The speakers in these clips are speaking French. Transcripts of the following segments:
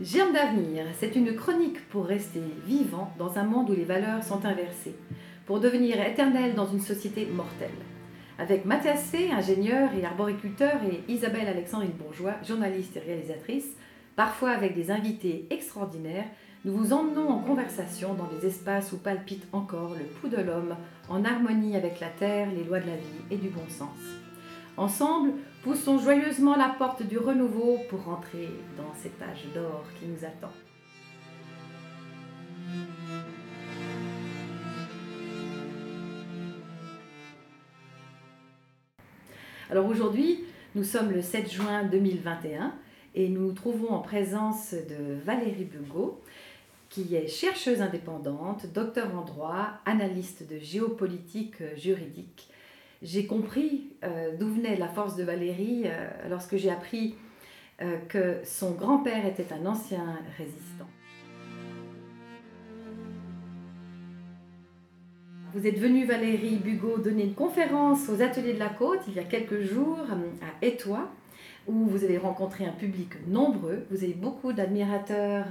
Germe d'avenir, c'est une chronique pour rester vivant dans un monde où les valeurs sont inversées, pour devenir éternel dans une société mortelle. Avec Mathias C., ingénieur et arboriculteur, et Isabelle Alexandrine Bourgeois, journaliste et réalisatrice, parfois avec des invités extraordinaires, nous vous emmenons en conversation dans des espaces où palpite encore le pouls de l'homme, en harmonie avec la terre, les lois de la vie et du bon sens. Ensemble, poussons joyeusement la porte du renouveau pour rentrer dans cet âge d'or qui nous attend. Alors aujourd'hui, nous sommes le 7 juin 2021 et nous nous trouvons en présence de Valérie Bugot, qui est chercheuse indépendante, docteur en droit, analyste de géopolitique juridique. J'ai compris euh, d'où venait la force de Valérie euh, lorsque j'ai appris euh, que son grand-père était un ancien résistant. Vous êtes venue, Valérie Bugot, donner une conférence aux Ateliers de la Côte il y a quelques jours à Étoile, où vous avez rencontré un public nombreux. Vous avez beaucoup d'admirateurs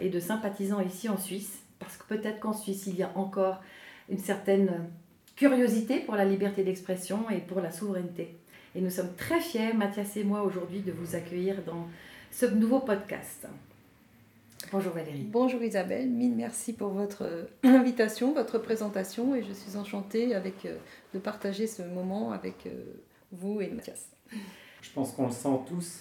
et de sympathisants ici en Suisse, parce que peut-être qu'en Suisse, il y a encore une certaine curiosité pour la liberté d'expression et pour la souveraineté. Et nous sommes très fiers, Mathias et moi, aujourd'hui, de vous accueillir dans ce nouveau podcast. Bonjour Valérie. Bonjour Isabelle, mille merci pour votre euh, invitation, votre présentation et je suis enchantée avec, euh, de partager ce moment avec euh, vous et Mathias. Je pense qu'on le sent tous.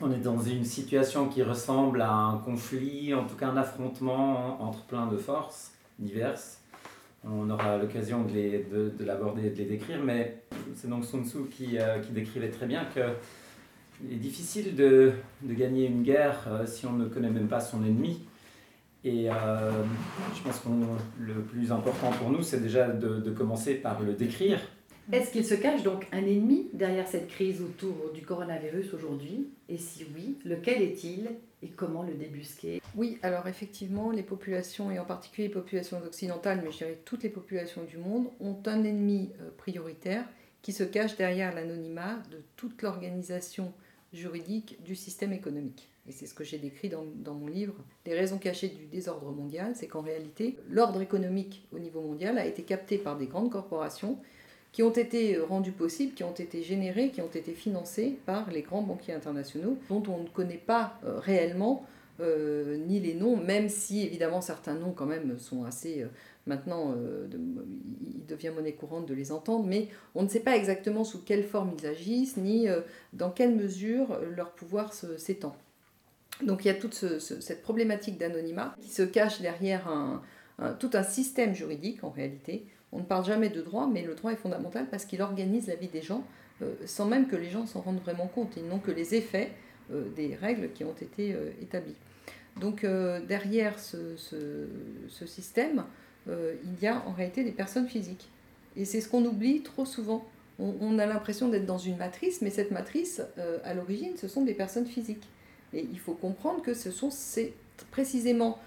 On est dans une situation qui ressemble à un conflit, en tout cas un affrontement entre plein de forces diverses. On aura l'occasion de, de, l'aborder et de les décrire, mais c'est donc Sun Tzu qui, qui décrivait très bien que il est difficile de, de gagner une guerre euh, si on ne connaît même pas son ennemi. Et euh, je pense que le plus important pour nous, c'est déjà de, de, commencer par le décrire. Est-ce qu'il se cache donc un ennemi derrière cette crise autour du coronavirus aujourd'hui? Et si oui, lequel est-il? Et comment le débusquer? Oui, alors effectivement, les populations, et en particulier les populations occidentales, mais je dirais toutes les populations du monde, ont un ennemi euh, prioritaire qui se cache derrière l'anonymat de toute l'organisation juridique du système économique. Et c'est ce que j'ai décrit dans, dans, mon livre. Les raisons cachées du désordre mondial, c'est qu'en réalité, l'ordre économique au niveau mondial a été capté par des grandes corporations qui ont été rendues possibles, qui ont été générées, qui ont été financées par les grands banquiers internationaux, dont on ne connaît pas euh, réellement euh, ni les noms, même si évidemment certains noms quand même sont assez... Euh, maintenant, euh, il devient monnaie courante de les entendre, mais on ne sait pas exactement sous quelle forme ils agissent, ni dans quelle mesure leur pouvoir s'étend. Donc il y a toute cette problématique d'anonymat qui se cache derrière tout un système juridique en réalité. On ne parle jamais de droit, mais le droit est fondamental parce qu'il organise la vie des gens sans même que les gens s'en rendent vraiment compte. Ils n'ont que les effets des règles qui ont été établies. Donc euh, derrière ce, système, euh, il y a en réalité des personnes physiques. Et c'est ce qu'on oublie trop souvent. On, a l'impression d'être dans une matrice, mais cette matrice, euh, à l'origine, ce sont des personnes physiques. Et il faut comprendre que ce sont précisément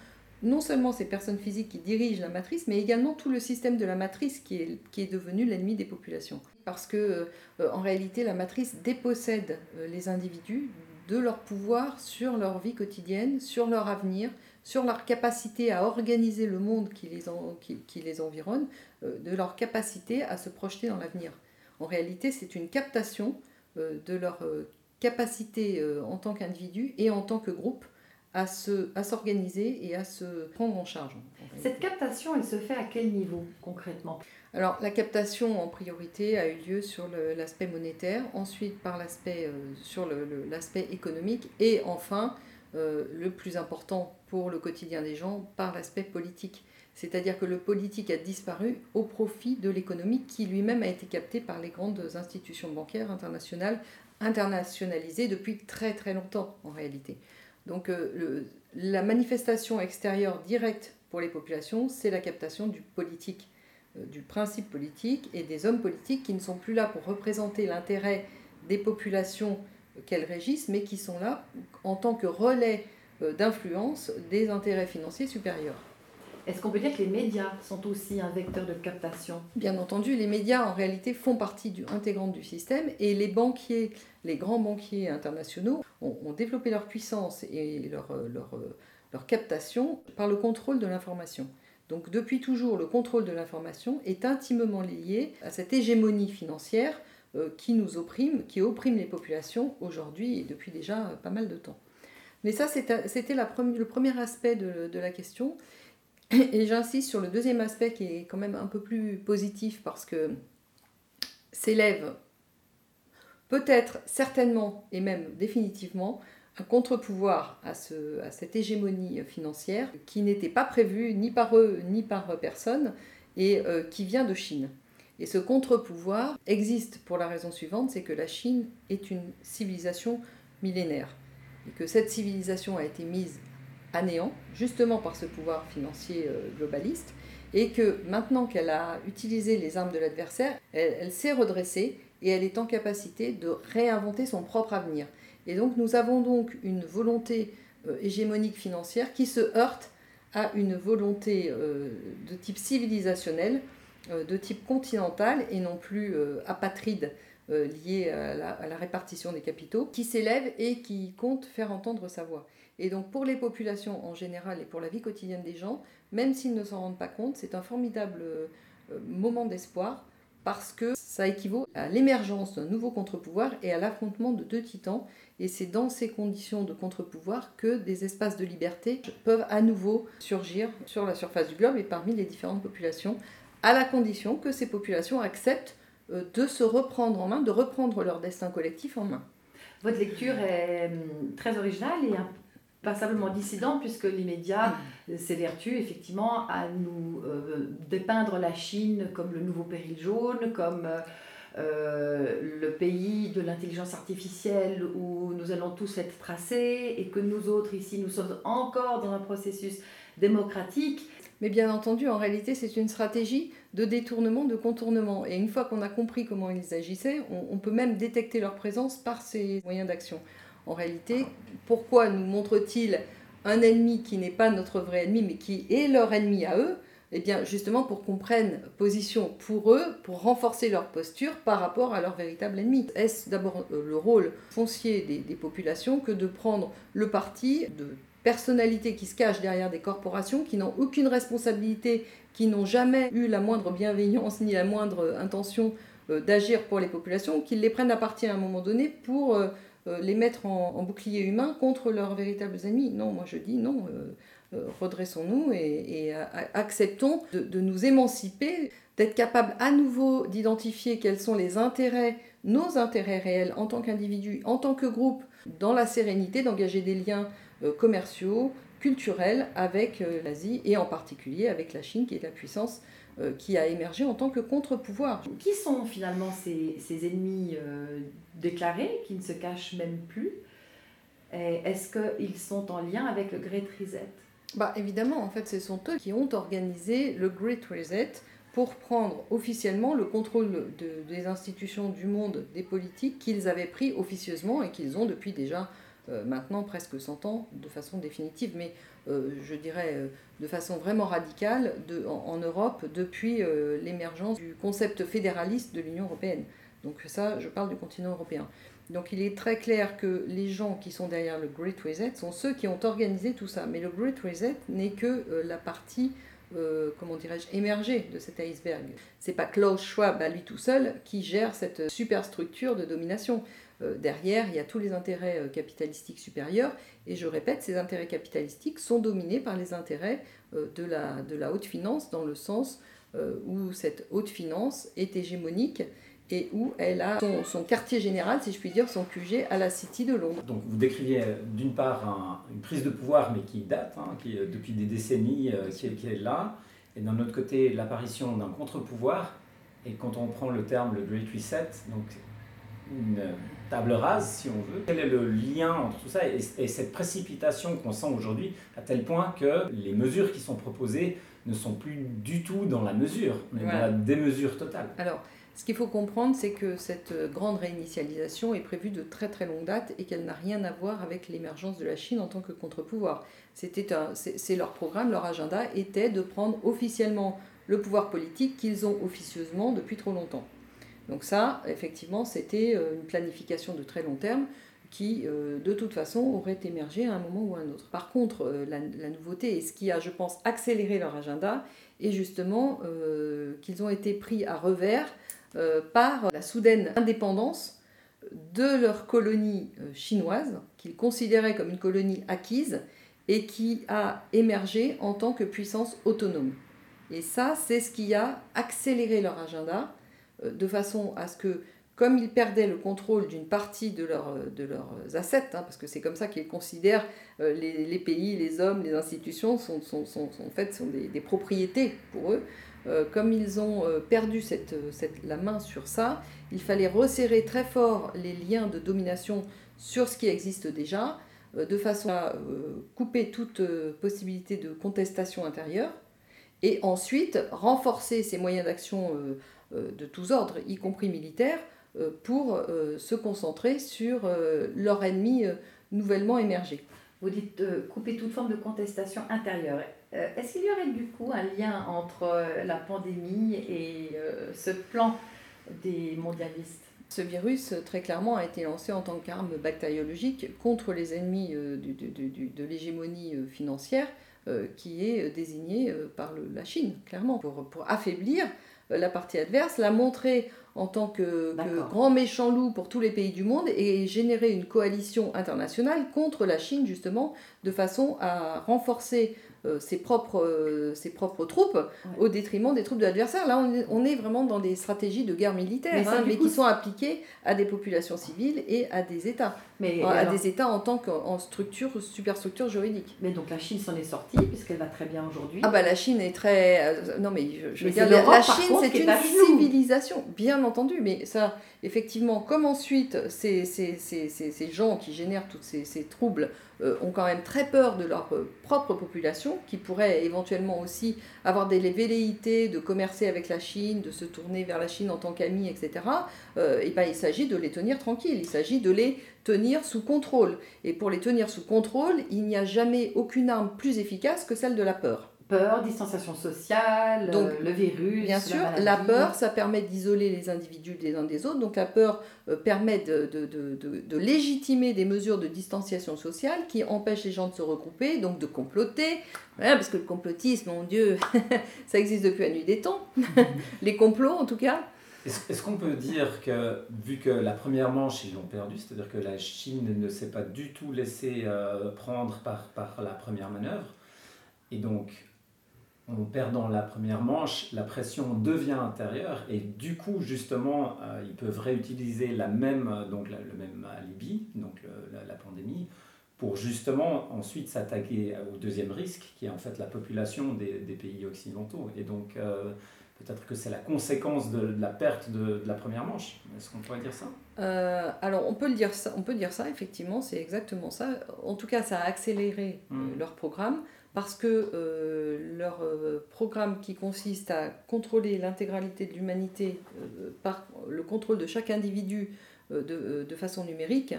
non seulement ces personnes physiques qui dirigent la matrice, mais également tout le système de la matrice qui est, qui est devenu l'ennemi des populations. Parce que, en réalité, la matrice dépossède les individus de leur pouvoir sur leur vie quotidienne, sur leur avenir, sur leur capacité à organiser le monde qui les, environne, euh, de leur capacité à se projeter dans l'avenir. En réalité, c'est une captation euh, de leur euh, capacité en tant qu'individu et en tant que groupe à s'organiser à et à se prendre en charge. Cette captation, elle se fait à quel niveau concrètement? Alors la captation en priorité a eu lieu sur l'aspect monétaire, ensuite par l'aspect euh, sur l'aspect économique et enfin euh, le plus important pour le quotidien des gens par l'aspect politique. C'est-à-dire que le politique a disparu au profit de l'économique qui lui-même a été capté par les grandes institutions bancaires internationales, internationalisées depuis très très longtemps en réalité. Donc euh, la manifestation extérieure directe pour les populations, c'est la captation du politique euh, du principe politique et des hommes politiques qui ne sont plus là pour représenter l'intérêt des populations qu'elles régissent, mais qui sont là en tant que relais euh, d'influence des intérêts financiers supérieurs. Est-ce qu'on peut dire que les médias sont aussi un vecteur de captation? Bien entendu, les médias en réalité font partie intégrante du système et les banquiers, les grands banquiers internationaux ont, développé leur puissance et leur, leur, leur captation par le contrôle de l'information. Donc depuis toujours, le contrôle de l'information est intimement lié à cette hégémonie financière euh, qui nous opprime, qui opprime les populations aujourd'hui et depuis déjà pas mal de temps. Mais ça, c'était le premier aspect de, la question. Et j'insiste sur le deuxième aspect qui est quand même un peu plus positif parce que s'élève peut-être, certainement et même définitivement un contre-pouvoir à, à, cette hégémonie financière qui n'était pas prévue ni par eux ni par personne et euh, qui vient de Chine. Et ce contre-pouvoir existe pour la raison suivante, c'est que la Chine est une civilisation millénaire et que cette civilisation a été mise à néant justement par ce pouvoir financier euh, globaliste et que maintenant qu'elle a utilisé les armes de l'adversaire, elle s'est redressée et elle est en capacité de réinventer son propre avenir. Et donc nous avons donc une volonté euh, hégémonique financière qui se heurte à une volonté euh, de type civilisationnel, de type continental et non plus apatride liée à la, répartition des capitaux, qui s'élève et qui compte faire entendre sa voix. Et donc pour les populations en général et pour la vie quotidienne des gens, même s'ils ne s'en rendent pas compte, c'est un formidable moment d'espoir parce que ça équivaut à l'émergence d'un nouveau contre-pouvoir et à l'affrontement de deux titans et c'est dans ces conditions de contre-pouvoir que des espaces de liberté peuvent à nouveau surgir sur la surface du globe et parmi les différentes populations, à la condition que ces populations acceptent euh, de se reprendre en main, de reprendre leur destin collectif en main. Votre lecture est hum, très originale et passablement dissidente puisque les médias mm. s'évertuent effectivement à nous euh, dépeindre la Chine comme le nouveau péril jaune, comme euh, euh, le pays de l'intelligence artificielle où nous allons tous être tracés et que nous autres ici, nous sommes encore dans un processus démocratique. Mais bien entendu, en réalité, c'est une stratégie de détournement, de contournement. Et une fois qu'on a compris comment ils agissaient, on, peut même détecter leur présence par ces moyens d'action. En réalité, pourquoi nous montrent-ils un ennemi qui n'est pas notre vrai ennemi, mais qui est leur ennemi à eux? Eh bien, justement pour qu'on prenne position pour eux, pour renforcer leur posture par rapport à leur véritable ennemi. Est-ce d'abord euh, le rôle foncier des, populations que de prendre le parti de personnalités qui se cachent derrière des corporations, qui n'ont aucune responsabilité, qui n'ont jamais eu la moindre bienveillance ni la moindre intention euh, d'agir pour les populations, qu'ils les prennent à partie à un moment donné pour euh, les mettre en, bouclier humain contre leurs véritables ennemis. Non, moi je dis non. Euh, redressons-nous et, acceptons de, nous émanciper, d'être capables à nouveau d'identifier quels sont les intérêts, nos intérêts réels en tant qu'individu, en tant que groupe, dans la sérénité, d'engager des liens euh, commerciaux, culturels avec euh, l'Asie et en particulier avec la Chine qui est la puissance qui a émergé en tant que contre-pouvoir. Qui sont finalement ces, ces ennemis déclarés, qui ne se cachent même plus? Est-ce qu'ils sont en lien avec le Great Reset? Bah, Évidemment, en fait, ce sont eux qui ont organisé le Great Reset pour prendre officiellement le contrôle des institutions du monde, des politiques qu'ils avaient pris officieusement et qu'ils ont depuis déjà euh, maintenant presque 100 ans de façon définitive, mais euh, je dirais euh, de façon vraiment radicale en, Europe depuis l'émergence du concept fédéraliste de l'Union européenne. Donc ça, je parle du continent européen. Donc il est très clair que les gens qui sont derrière le Great Reset sont ceux qui ont organisé tout ça. Mais le Great Reset n'est que euh, la partie, euh, comment dirais-je, émergée de cet iceberg. C'est pas Klaus Schwab à lui tout seul qui gère cette superstructure de domination. Euh, derrière, il y a tous les intérêts capitalistiques supérieurs. Et je répète, ces intérêts capitalistiques sont dominés par les intérêts de, la, de la haute finance, dans le sens où cette haute finance est hégémonique et où elle a son, quartier général, si je puis dire, son QG à la City de Londres. Donc vous décriviez euh, d'une part une prise de pouvoir, mais qui date, hein, qui euh, depuis des décennies, euh, qui, est, là, et d'un autre côté l'apparition d'un contre-pouvoir, et quand on prend le terme le Great Reset, donc une table rase, si on veut. Quel est le lien entre tout ça et, cette précipitation qu'on sent aujourd'hui, à tel point que les mesures qui sont proposées ne sont plus du tout dans la mesure, mais dans la démesure totale Alors, Ce qu'il faut comprendre, c'est que cette grande réinitialisation est prévue de très très longue date et qu'elle n'a rien à voir avec l'émergence de la Chine en tant que contre-pouvoir. C'était c'est leur programme, leur agenda était de prendre officiellement le pouvoir politique qu'ils ont officieusement depuis trop longtemps. Donc ça, effectivement, c'était euh, une planification de très long terme qui, euh, de toute façon, aurait émergé à un moment ou à un autre. Par contre, euh, la, nouveauté, et ce qui a, je pense, accéléré leur agenda, est justement qu'ils ont été pris à revers par la soudaine indépendance de leur colonie chinoise, qu'ils considéraient comme une colonie acquise, et qui a émergé en tant que puissance autonome. Et ça, c'est ce qui a accéléré leur agenda, de façon à ce que, comme ils perdaient le contrôle d'une partie de, leur, de leurs assets, hein, parce que c'est comme ça qu'ils considèrent euh, les, pays, les hommes, les institutions, sont, sont, sont, en fait sont des, propriétés pour eux, euh, comme ils ont perdu cette, cette, la main sur ça, il fallait resserrer très fort les liens de domination sur ce qui existe déjà, de façon à couper toute possibilité de contestation intérieure et ensuite renforcer ces moyens d'action euh, euh, de tous ordres, y compris militaires, euh, pour se concentrer sur leur ennemi nouvellement émergé. Vous dites couper toute forme de contestation intérieure. Est-ce qu'il y aurait du coup un lien entre la pandémie et ce plan des mondialistes? Ce virus, très clairement, a été lancé en tant qu'arme bactériologique contre les ennemis de l'hégémonie financière qui est désignée euh, par la Chine, clairement, pour, pour affaiblir euh, la partie adverse, la montrer en tant que, grand méchant loup pour tous les pays du monde et générer une coalition internationale contre la Chine, justement, de façon à renforcer euh, ses, propres, euh, ses propres troupes au détriment des troupes de l'adversaire. Là, on est, vraiment dans des stratégies de guerre militaire, mais, hein, qui sont appliquées à des populations civiles et à des États. Mais, à des États en tant qu'en structure, superstructure juridique. Mais donc la Chine s'en est sortie, puisqu'elle va très bien aujourd'hui. Ah bah la Chine est très... Euh, non mais je, veux dire, la, Chine c'est une civilisation, bien entendu, mais ça, effectivement, comme ensuite ces, gens qui génèrent tous ces, troubles euh, ont quand même très peur de leur euh, propre population, qui pourrait éventuellement aussi avoir des velléités de commercer avec la Chine, de se tourner vers la Chine en tant qu'amis, etc. Euh, et ben, il s'agit de les tenir tranquilles, il s'agit de les tenir sous contrôle. Et pour les tenir sous contrôle, il n'y a jamais aucune arme plus efficace que celle de la peur peur, distanciation sociale, donc, le virus. Bien sûr, la, peur, ça permet d'isoler les individus les uns des autres. Donc la peur euh, permet de, de, de, de, légitimer des mesures de distanciation sociale qui empêchent les gens de se regrouper, donc de comploter. parce que le complotisme, mon Dieu, ça existe depuis la nuit des temps. les complots, en tout cas. Est-ce qu'on peut dire que, vu que la première manche, ils l'ont perdue, c'est-à-dire que la Chine ne s'est pas du tout laissée euh, prendre par, par la première manœuvre, et donc en perdant la première manche, la pression devient intérieure et du coup, justement, euh, ils peuvent réutiliser la même, euh, donc le même alibi, donc la, pandémie, pour justement ensuite s'attaquer au deuxième risque, qui est en fait la population des, pays occidentaux. Et donc, euh, peut-être que c'est la conséquence de, la perte de, la première manche. Est-ce qu'on pourrait dire ça? Alors, on peut, le dire ça, on peut dire ça, effectivement, c'est exactement ça. En tout cas, ça a accéléré mmh. leur programme parce que euh, leur euh, programme qui consiste à contrôler l'intégralité de l'humanité euh, par le contrôle de chaque individu de, de, façon numérique,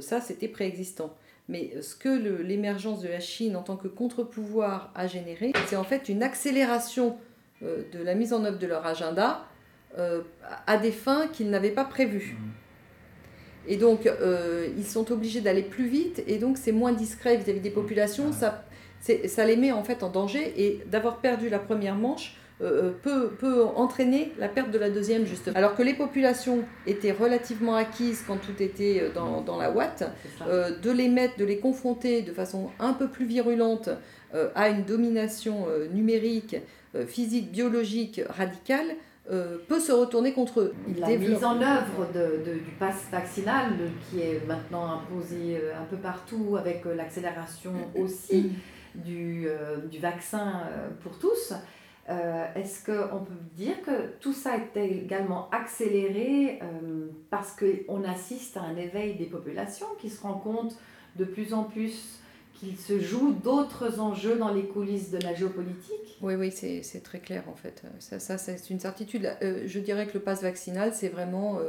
ça c'était préexistant. Mais ce que l'émergence de la Chine en tant que contre-pouvoir a généré, c'est en fait une accélération de la mise en œuvre de leur agenda à des fins qu'ils n'avaient pas prévues. Mmh. Et donc, ils sont obligés d'aller plus vite, et donc c'est moins discret vis-à-vis des populations. Ça, ça les met en fait en danger. Et d'avoir perdu la première manche euh, euh, peut, peut, entraîner la perte de la deuxième justement. Alors que les populations étaient relativement acquises quand tout était euh, dans, dans la Watt, de les mettre, de les confronter de façon un peu plus virulente à une domination numérique, physique, biologique radicale, peut se retourner contre eux. La mise en œuvre de, de, du pass vaccinal qui est maintenant imposé un peu partout avec l'accélération aussi du, euh, du vaccin euh, pour tous. Euh, est-ce qu'on peut dire que tout ça est également accéléré parce qu'on assiste à un éveil des populations qui se rendent compte de plus en plus qu'il se joue d'autres enjeux dans les coulisses de la géopolitique? Oui, oui, c'est très clair en fait. Ça, ça c'est une certitude. Je dirais que le pass vaccinal, c'est vraiment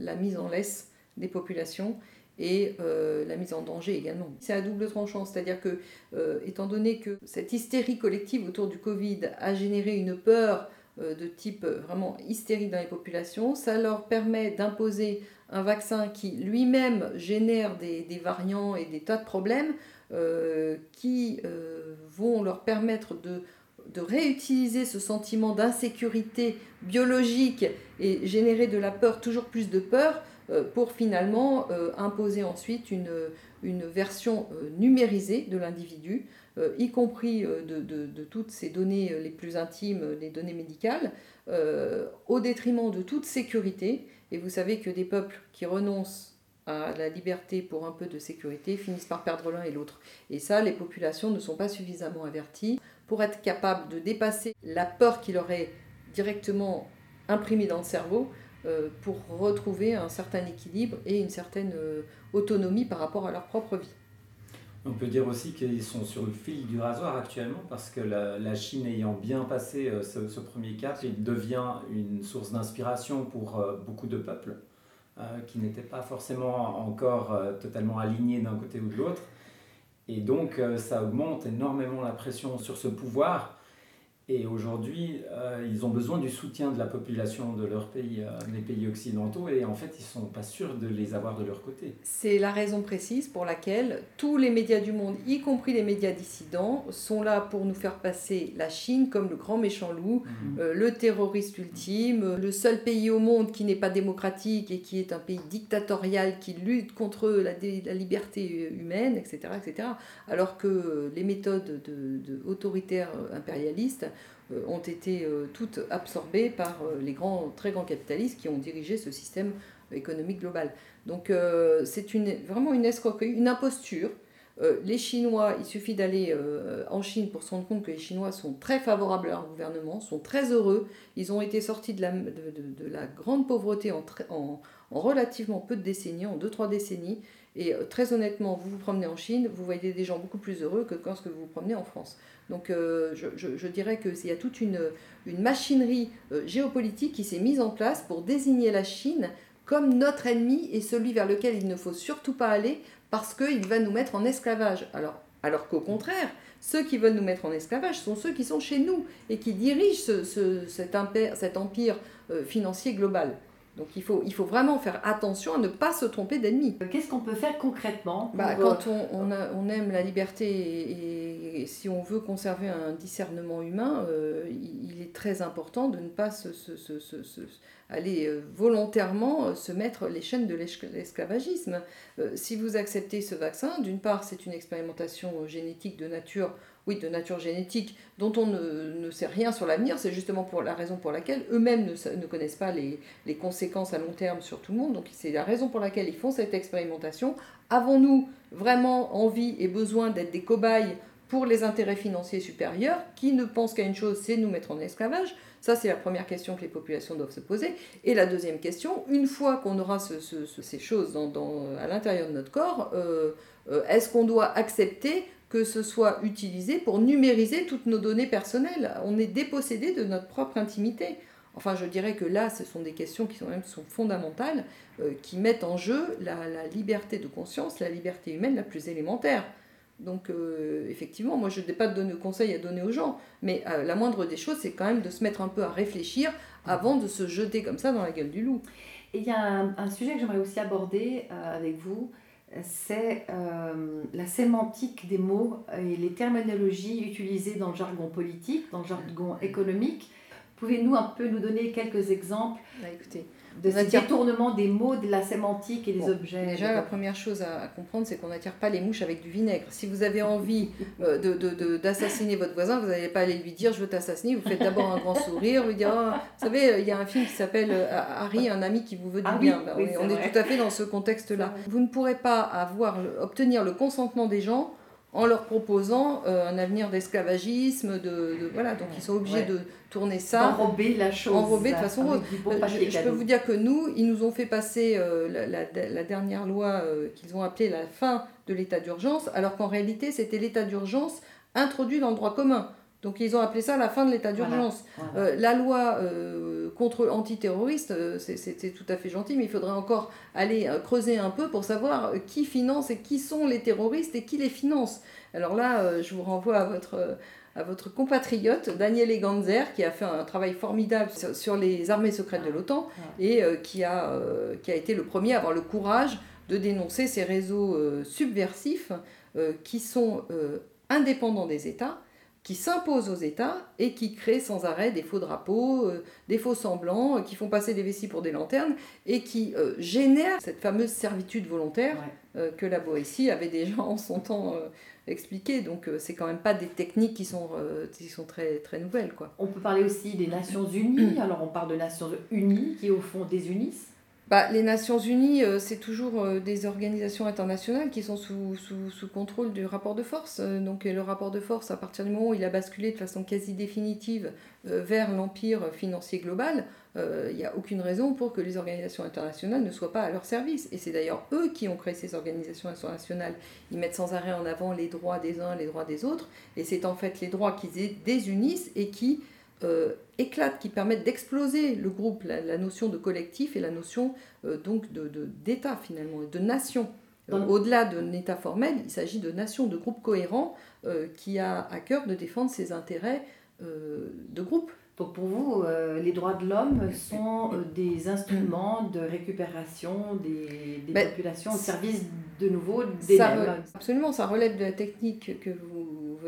la mise en laisse des populations et euh, la mise en danger également. C'est à double tranchant, c'est-à-dire que, étant donné que cette hystérie collective autour du Covid a généré une peur de type vraiment hystérique dans les populations, ça leur permet d'imposer un vaccin qui lui-même génère des, variants et des tas de problèmes euh, qui euh, vont leur permettre de, réutiliser ce sentiment d'insécurité biologique et générer de la peur, toujours plus de peur, euh, pour finalement imposer ensuite une, version numérisée de l'individu, y compris de, de, de, toutes ces données les plus intimes, les données médicales, au détriment de toute sécurité. Et vous savez que des peuples qui renoncent à la liberté pour un peu de sécurité finissent par perdre l'un et l'autre. Et ça, les populations ne sont pas suffisamment averties pour être capables de dépasser la peur qui leur est directement imprimée dans le cerveau euh, pour retrouver un certain équilibre et une certaine euh, autonomie par rapport à leur propre vie. On peut dire aussi qu'ils sont sur le fil du rasoir actuellement parce que la, Chine ayant bien passé euh, ce, premier cap, il devient une source d'inspiration pour beaucoup de peuples. Euh, qui n'étaient pas forcément encore euh, totalement alignés d'un côté ou de l'autre. Et donc euh, ça augmente énormément la pression sur ce pouvoir et aujourd'hui, euh, ils ont besoin du soutien de la population de leur pays, euh, les pays occidentaux, et en fait, ils ne sont pas sûrs de les avoir de leur côté. C'est la raison précise pour laquelle tous les médias du monde, y compris les médias dissidents, sont là pour nous faire passer la Chine comme le grand méchant loup, mhm. euh, le terroriste ultime, le seul pays au monde qui n'est pas démocratique et qui est un pays dictatorial qui lutte contre la, la liberté humaine, etc., etc. Alors que les méthodes de, de autoritaires impérialistes ont été euh, toutes absorbées par euh, les grands, très grands capitalistes qui ont dirigé ce système économique global. Donc c'est une, vraiment une escroquerie, une imposture. les Chinois, il suffit d'aller en Chine pour se rendre compte que les Chinois sont très favorables à leur gouvernement, sont très heureux. Ils ont été sortis de la, de, la grande pauvreté en, relativement peu de décennies, en 2-3 décennies. Et très honnêtement, vous vous promenez en Chine, vous voyez des gens beaucoup plus heureux que quand vous vous promenez en France. Donc euh, je, dirais qu'il y a toute une, machinerie euh, géopolitique qui s'est mise en place pour désigner la Chine comme notre ennemi et celui vers lequel il ne faut surtout pas aller parce qu'il va nous mettre en esclavage. Alors, qu'au contraire, ceux qui veulent nous mettre en esclavage sont ceux qui sont chez nous et qui dirigent cet, empire euh, financier global. Donc il faut, il faut vraiment faire attention à ne pas se tromper d'ennemi. Qu'est-ce qu'on peut faire concrètement bah, Quand on, on, aime la liberté et, si on veut conserver un discernement humain, euh, il est très important de ne pas se, se, se, aller euh, volontairement euh, se mettre les chaînes de l'esclavagisme. si vous acceptez ce vaccin, d'une part c'est une expérimentation génétique de nature oui, de nature génétique, dont on ne, sait rien sur l'avenir. C'est justement pour la raison pour laquelle eux-mêmes ne, connaissent pas les, conséquences à long terme sur tout le monde. Donc c'est la raison pour laquelle ils font cette expérimentation. Avons-nous vraiment envie et besoin d'être des cobayes pour les intérêts financiers supérieurs qui ne pensent qu'à une chose, c'est nous mettre en esclavage? Ça, c'est la première question que les populations doivent se poser. Et la deuxième question, une fois qu'on aura ces choses à l'intérieur de notre corps, euh, euh, est-ce qu'on doit accepter que ce soit utilisé pour numériser toutes nos données personnelles. On est dépossédé de notre propre intimité. Enfin, je dirais que là, ce sont des questions qui sont même fondamentales, euh, qui mettent en jeu la, liberté de conscience, la liberté humaine la plus élémentaire. Donc, euh, effectivement, moi, je n'ai pas de conseils à donner aux gens, mais euh, la moindre des choses, c'est quand même de se mettre un peu à réfléchir avant de se jeter comme ça dans la gueule du loup. Et il y a un sujet que j'aimerais aussi aborder avec vous, c'est euh, la sémantique des mots et les terminologies utilisées dans le jargon politique, dans le jargon économique. Pouvez-nous un peu nous donner quelques exemples? Bah, de ce détournement des mots, de la sémantique et des objets. Déjà, la première chose à, comprendre, c'est qu'on n'attire pas les mouches avec du vinaigre. Si vous avez envie euh, d'assassiner votre voisin, vous n'allez pas aller lui dire je veux t'assassiner. Vous faites d'abord un grand sourire, vous dire oh, vous savez, il y a un film qui s'appelle euh, Harry, un ami qui vous veut du ah bien. Bah, on, est, tout à fait dans ce contexte-là. Vous ne pourrez pas avoir obtenir le consentement des gens en leur proposant euh, un avenir d'esclavagisme, de, voilà, donc ils sont obligés de tourner ça, enrober la chose, enrober de façon rose. Euh, je, peux vous dire que nous, ils nous ont fait passer euh, la, dernière loi qu'ils ont appelée la fin de l'état d'urgence, alors qu'en réalité c'était l'état d'urgence introduit dans le droit commun. Donc ils ont appelé ça la fin de l'état d'urgence. Euh, la loi euh, contre antiterroriste, euh, c'est tout à fait gentil, mais il faudrait encore aller creuser un peu pour savoir qui finance et qui sont les terroristes et qui les finance. Alors là, je vous renvoie à votre, à votre compatriote Daniel Eganzer, qui a fait un travail formidable sur, les armées secrètes de l'OTAN et qui, a, qui a été le premier à avoir le courage de dénoncer ces réseaux subversifs qui sont indépendants des États qui s'imposent aux États et qui créent sans arrêt des faux drapeaux, euh, des faux semblants, euh, qui font passer des vessies pour des lanternes et qui euh, génèrent cette fameuse servitude volontaire que la Boétie avait déjà en son temps expliqué. Donc c'est quand même pas des techniques qui sont, qui sont très, très nouvelles. Quoi. On peut parler aussi des Nations Unies. Alors on parle de Nations Unies qui au fond désunissent bah, les Nations Unies, euh, c'est toujours euh, des organisations internationales qui sont sous, sous, sous contrôle du rapport de force. Euh, donc le rapport de force, à partir du moment où il a basculé de façon quasi définitive vers l'empire financier global, il n'y a aucune raison pour que les organisations internationales ne soient pas à leur service. Et c'est d'ailleurs eux qui ont créé ces organisations internationales. Ils mettent sans arrêt en avant les droits des uns, les droits des autres. Et c'est en fait les droits qui désunissent et qui euh, éclatent, qui permettent d'exploser le groupe, la, notion de collectif et la notion euh, donc de, d'État finalement, de nation. Euh, au-delà d'un État formel, il s'agit de nation, de groupe cohérent qui a à cœur de défendre ses intérêts de groupe. Donc pour vous, les droits de l'homme sont des instruments de récupération des, des ben, populations au service de nouveau des Absolument, ça relève de la technique que vous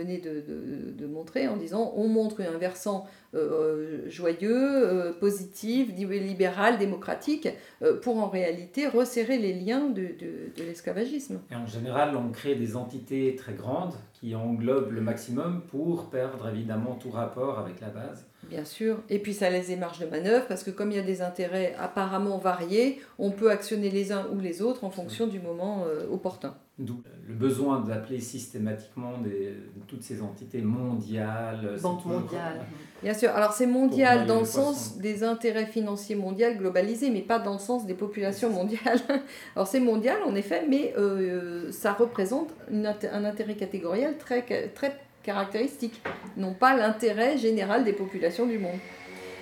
de, montrer en disant on montre un versant euh, joyeux, euh, positif, libéral, démocratique, euh, pour en réalité resserrer les liens de, de, de l'esclavagisme. Et en général, on crée des entités très grandes qui englobent le maximum pour perdre évidemment tout rapport avec la base. Bien sûr, et puis ça laisse des marges de manœuvre parce que comme il y a des intérêts apparemment variés, on peut actionner les uns ou les autres en fonction du moment opportun. D'où le besoin d'appeler systématiquement des, toutes ces entités mondiales. Banque mondiale. Bien sûr. Alors c'est mondial dans le sens des intérêts financiers mondiaux globalisés, mais pas dans le sens des populations mondiales. Alors c'est mondial en effet, mais euh, ça représente un intérêt catégoriel très, très caractéristique, non pas l'intérêt général des populations du monde.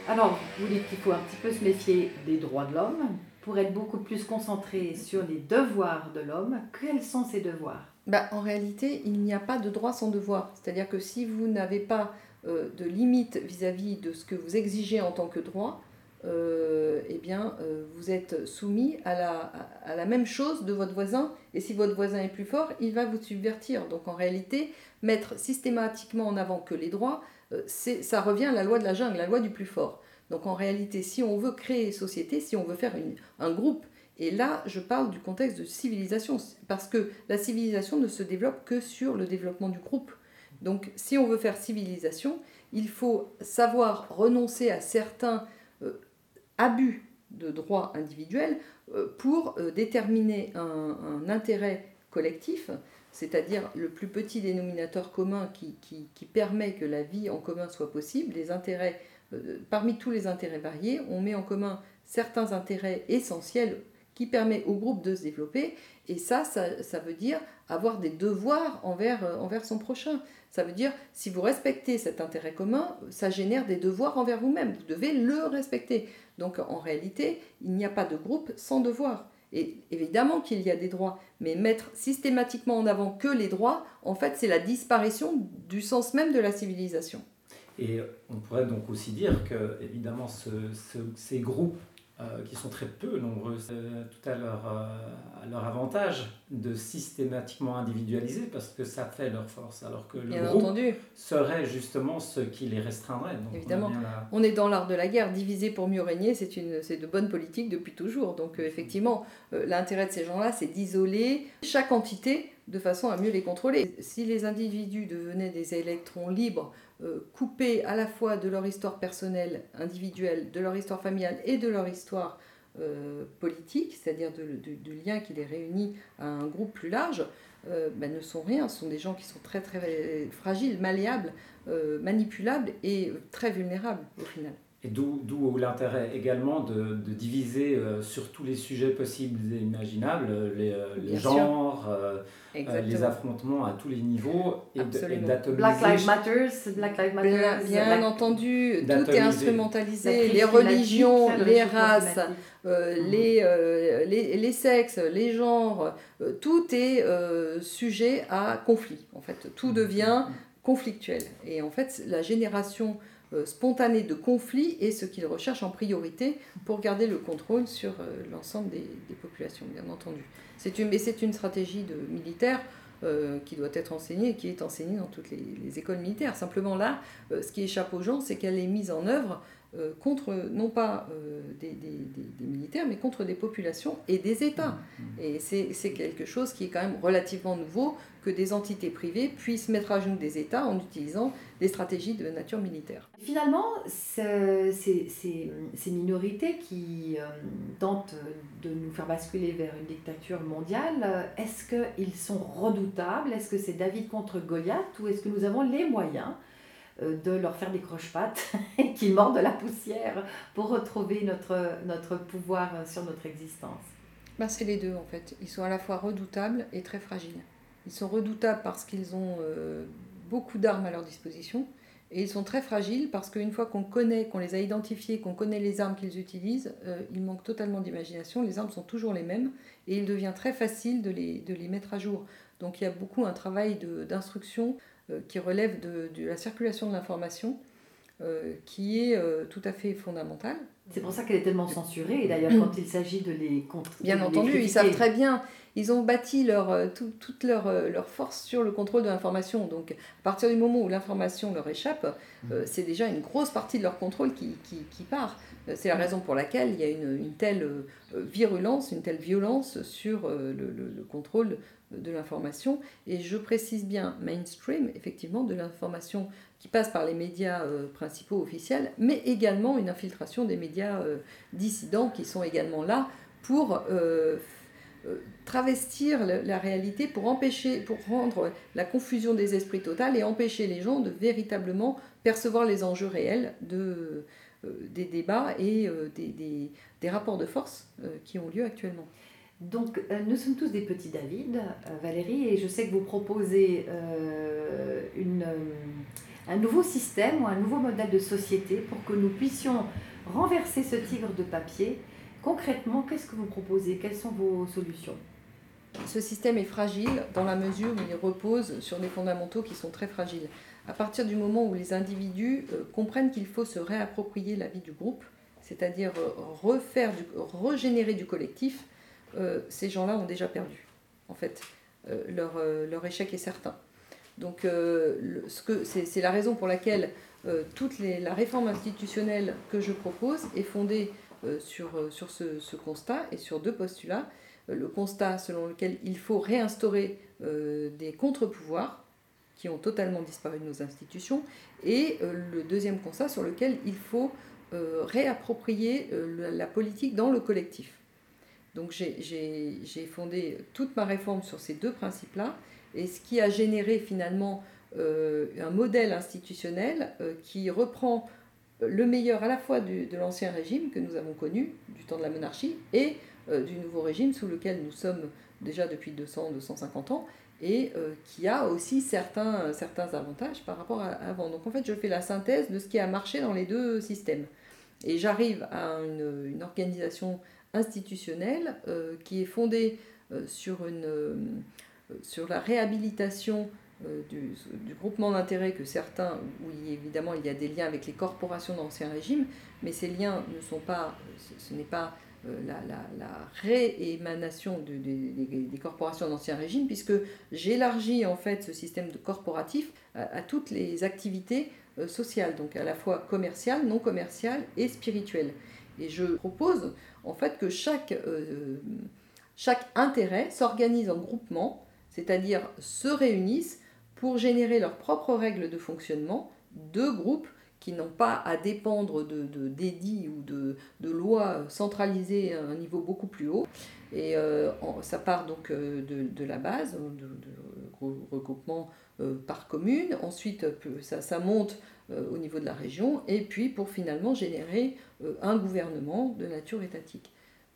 Alors, vous dites qu'il faut un petit peu se méfier des droits de l'homme pour être beaucoup plus concentré sur les devoirs de l'homme. Quels sont ces devoirs? Bah, En réalité, il n'y a pas de droit sans devoir. C'est-à-dire que si vous n'avez pas euh, de limites vis-à-vis de ce que vous exigez en tant que droit, euh, eh bien, euh, vous êtes soumis à la, à la même chose de votre voisin. Et si votre voisin est plus fort, il va vous subvertir. Donc en réalité, mettre systématiquement en avant que les droits, c'est, ça revient à la loi de la jungle, la loi du plus fort. Donc en réalité, si on veut créer société, si on veut faire une, un groupe, et là je parle du contexte de civilisation, parce que la civilisation ne se développe que sur le développement du groupe. Donc si on veut faire civilisation, il faut savoir renoncer à certains euh, abus de droits individuels euh, pour euh, déterminer un, intérêt collectif, c'est-à-dire le plus petit dénominateur commun qui, permet que la vie en commun soit possible, les intérêts, parmi tous les intérêts variés, on met en commun certains intérêts essentiels qui permettent au groupe de se développer, et ça, ça, veut dire avoir des devoirs envers, envers son prochain. Ça veut dire, si vous respectez cet intérêt commun, ça génère des devoirs envers vous-même. Vous devez le respecter. Donc en réalité, il n'y a pas de groupe sans devoir. Et évidemment qu'il y a des droits, mais mettre systématiquement en avant que les droits, en fait, c'est la disparition du sens même de la civilisation. Et on pourrait donc aussi dire que, évidemment, ces groupes euh, qui sont très peu nombreuses, euh, tout à leur, euh, à leur avantage de systématiquement individualiser parce que ça fait leur force, alors que le groupe serait justement ce qui les restreindrait. Évidemment, on, est dans l'art de la guerre, diviser pour mieux régner, c'est une c'est de bonne politique depuis toujours. Donc effectivement, l'intérêt de ces gens-là, c'est d'isoler chaque entité de façon à mieux les contrôler. Si les individus devenaient des électrons libres, euh, coupés à la fois de leur histoire personnelle, individuelle, de leur histoire familiale et de leur histoire politique, c'est-à-dire du lien qui les réunit à un groupe plus large, ben, ne sont rien. Ce sont des gens qui sont très très fragiles, malléables, manipulables et très vulnérables au final. Et d'où l'intérêt également de, de diviser euh, sur tous les sujets possibles et imaginables, les, euh, les genres, euh, les affrontements à tous les niveaux, et d'atomiser. Black Lives Matter, Black Lives Matter. Bien, entendu, tout est instrumentalisé, les religions, les races, mm. les, les, les, sexes, les genres, tout est sujet à conflit. En fait, tout mm. devient mm. conflictuel. Et en fait, la génération euh, spontané de conflit et ce qu'ils recherchent en priorité pour garder le contrôle sur euh, l'ensemble des, populations, bien entendu. C'est une, mais c'est une stratégie de militaire euh, qui doit être enseignée et qui est enseignée dans toutes les, écoles militaires. Simplement là, ce qui échappe aux gens, c'est qu'elle est mise en œuvre euh, contre non pas euh, des, des, des, militaires, mais contre des populations et des États. Mmh, mmh. Et c'est quelque chose qui est quand même relativement nouveau que des entités privées puissent mettre à genoux des États en utilisant des stratégies de nature militaire. Finalement, ces, ces, minorités qui euh, tentent de nous faire basculer vers une dictature mondiale, est-ce qu'ils sont redoutables? Est-ce que c'est David contre Goliath ou est-ce que nous avons les moyens euh, de leur faire des croche-pattes et qu'ils mordent de la poussière pour retrouver notre, notre pouvoir sur notre existence? Ben, C'est les deux en fait. Ils sont à la fois redoutables et très fragiles. Ils sont redoutables parce qu'ils ont euh, beaucoup d'armes à leur disposition et ils sont très fragiles parce qu'une fois qu'on connaît, qu'on les a identifiés, qu'on connaît les armes qu'ils utilisent, euh, ils manquent totalement d'imagination. Les armes sont toujours les mêmes et il devient très facile de les, de les mettre à jour. Donc il y a beaucoup un travail d'instruction euh, qui relève de, la circulation de l'information, euh, qui est tout à fait fondamentale. C'est pour ça qu'elle est tellement censurée, et d'ailleurs quand il s'agit de les contre... Bien entendu, ils savent très bien, ils ont bâti leur, toute leur, leur, force sur le contrôle de l'information. Donc à partir du moment où l'information leur échappe, mmh. c'est déjà une grosse partie de leur contrôle qui, qui, qui part. C'est la mmh. raison pour laquelle il y a une, une telle virulence, une telle violence sur le, le, le contrôle de l'information. Et je précise bien mainstream, effectivement, de l'information qui passe par les médias euh, principaux officiels, mais également une infiltration des médias euh, dissidents qui sont également là pour euh, travestir la, réalité, pour empêcher, pour rendre la confusion des esprits totale et empêcher les gens de véritablement percevoir les enjeux réels de, des débats et des, des, rapports de force qui ont lieu actuellement. Donc, euh, nous sommes tous des petits David, euh, Valérie, et je sais que vous proposez euh, une, un nouveau système ou un nouveau modèle de société pour que nous puissions renverser ce tigre de papier. Concrètement, qu'est-ce que vous proposez? Quelles sont vos solutions? Ce système est fragile dans la mesure où il repose sur des fondamentaux qui sont très fragiles. À partir du moment où les individus comprennent qu'il faut se réapproprier la vie du groupe, c'est-à-dire refaire du, régénérer du collectif, euh, ces gens-là ont déjà perdu. En fait, euh, leur, euh, leur, échec est certain. Donc, c'est la raison pour laquelle toute la réforme institutionnelle que je propose est fondée sur, sur ce, ce, constat et sur deux postulats. le constat selon lequel il faut réinstaurer des contre-pouvoirs qui ont totalement disparu de nos institutions, et le deuxième constat sur lequel il faut réapproprier la politique dans le collectif. Donc j'ai fondé toute ma réforme sur ces deux principes-là, et ce qui a généré finalement euh, un modèle institutionnel euh, qui reprend le meilleur à la fois de l'ancien régime que nous avons connu, du temps de la monarchie, et euh, du nouveau régime sous lequel nous sommes déjà depuis 200-250 ans, et qui a aussi certains, avantages par rapport à, avant. Donc en fait, je fais la synthèse de ce qui a marché dans les deux systèmes. Et j'arrive à une, organisation institutionnelle euh, qui est fondée euh, euh, sur la réhabilitation du, du, groupement d'intérêt que certains, où évidemment il y a des liens avec les corporations d'Ancien Régime, mais ces liens ne sont pas, ce, n'est pas la, la, la, réémanation de, des corporations d'Ancien Régime, puisque j'élargis en fait ce système corporatif à, toutes les activités sociales, donc à la fois commerciales, non commerciales et spirituelles. Et je propose en fait que chaque, euh, chaque intérêt s'organise en groupement, c'est-à-dire se réunissent pour générer leurs propres règles de fonctionnement de groupes qui n'ont pas à dépendre de, d'édits ou de, lois centralisées à un niveau beaucoup plus haut. Et euh, ça part donc euh, de, la base, de, de regroupement euh, par commune. Ensuite, ça monte au niveau de la région. Et puis, pour finalement générer un gouvernement de nature étatique.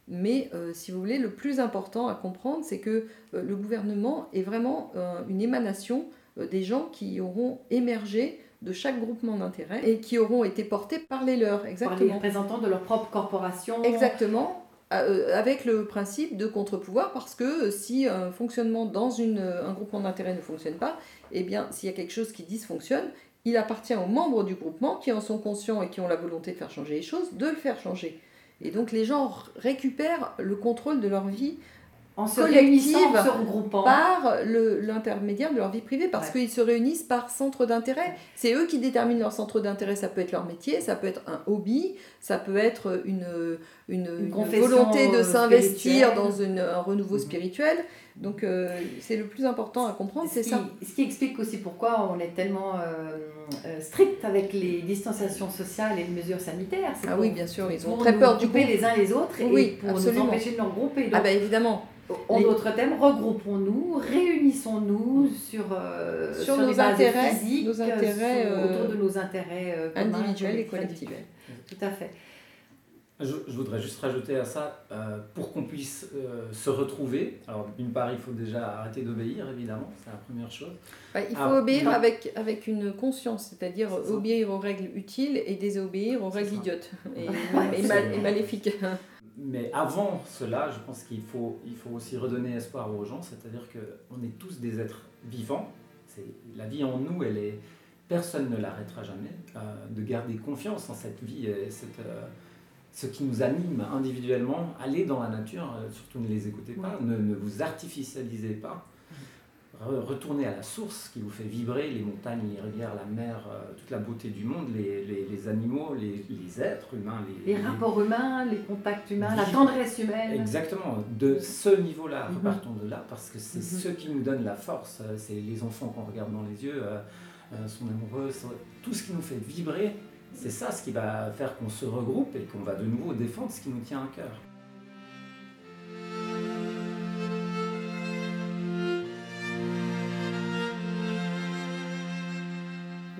Mais si vous voulez, le plus important à comprendre, c'est que le gouvernement est vraiment une émanation des gens qui auront émergé de chaque groupement d'intérêt et qui auront été portés par les leurs, exactement. Par les représentants de leur propre corporation. Exactement, euh, avec le principe de contre-pouvoir, parce que si un fonctionnement dans une, un groupement d'intérêt ne fonctionne pas, eh bien, s'il y a quelque chose qui dysfonctionne, il appartient aux membres du groupement qui en sont conscients et qui ont la volonté de faire changer les choses, de le faire changer. Et donc les gens récupèrent le contrôle de leur vie en se réunissant, se regroupant. par l'intermédiaire de leur vie privée, parce qu'ils se réunissent par centre d'intérêt. C'est eux qui déterminent leur centre d'intérêt. Ça peut être leur métier, ça peut être un hobby, ça peut être une, une, volonté de euh, s'investir dans une, un renouveau mhm. spirituel. Donc euh, c'est le plus important à comprendre, c'est ça. Ce qui explique aussi pourquoi on est tellement euh, strict avec les distanciations sociales et les mesures sanitaires. Ah oui, bien sûr, ils ont très peur du couper les uns les autres et oui, pour absolument. nous empêcher de nous regrouper. ah ben évidemment. En d'autres termes, regroupons-nous, réunissons-nous sur, euh, sur, nos intérêts, physiques, nos intérêts autour de nos intérêts euh, individuels et collectifs. Tout à fait. Je, voudrais juste rajouter à ça, euh, pour qu'on puisse se retrouver, alors d'une part, il faut déjà arrêter d'obéir, évidemment, c'est la première chose. il faut obéir avec, avec une conscience, c'est-à-dire obéir aux règles utiles et désobéir aux règles idiotes et, et maléfiques mais avant cela, je pense qu'il faut, il faut aussi redonner espoir aux gens, c'est-à-dire qu'on est tous des êtres vivants. C'est, la vie en nous, elle est, personne ne l'arrêtera jamais. Euh, de garder confiance en cette vie et cette, euh, ce qui nous anime individuellement. Allez dans la nature, euh, surtout ne les écoutez pas, ne, ne, vous artificialisez pas retourner à la source qui vous fait vibrer les montagnes, les rivières, la mer, euh, toute la beauté du monde, les, les, les animaux, les, les, êtres humains. Les, rapports humains, les contacts humains, la tendresse humaine. Exactement. De ce niveau-là, mhm. repartons de là, parce que c'est mhm. ce qui nous donne la force. Euh, c'est les enfants qu'on regarde dans les yeux, euh, sont amoureux, tout ce qui nous fait vibrer, c'est ça ce qui va faire qu'on se regroupe et qu'on va de nouveau défendre ce qui nous tient à cœur.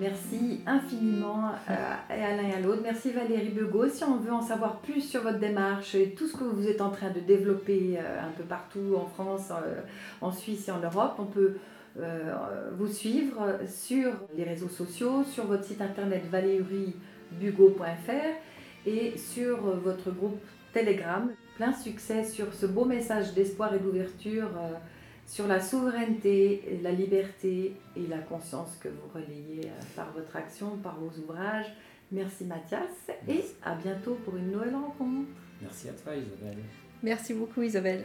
Merci infiniment euh, à l'un et à l'autre. Merci Valérie Begaud. Si on veut en savoir plus sur votre démarche et tout ce que vous êtes en train de développer euh, un peu partout en France, euh, en Suisse et en Europe, on peut vous suivre sur les réseaux sociaux, sur votre site internet valériebugo.fr et sur votre groupe Telegram. Plein succès sur ce beau message d'espoir et d'ouverture sur la souveraineté, la liberté et la conscience que vous relayez euh, par votre action, par vos ouvrages. Merci Mathias et à bientôt pour une nouvelle rencontre. Merci à toi Isabelle. Merci beaucoup Isabelle.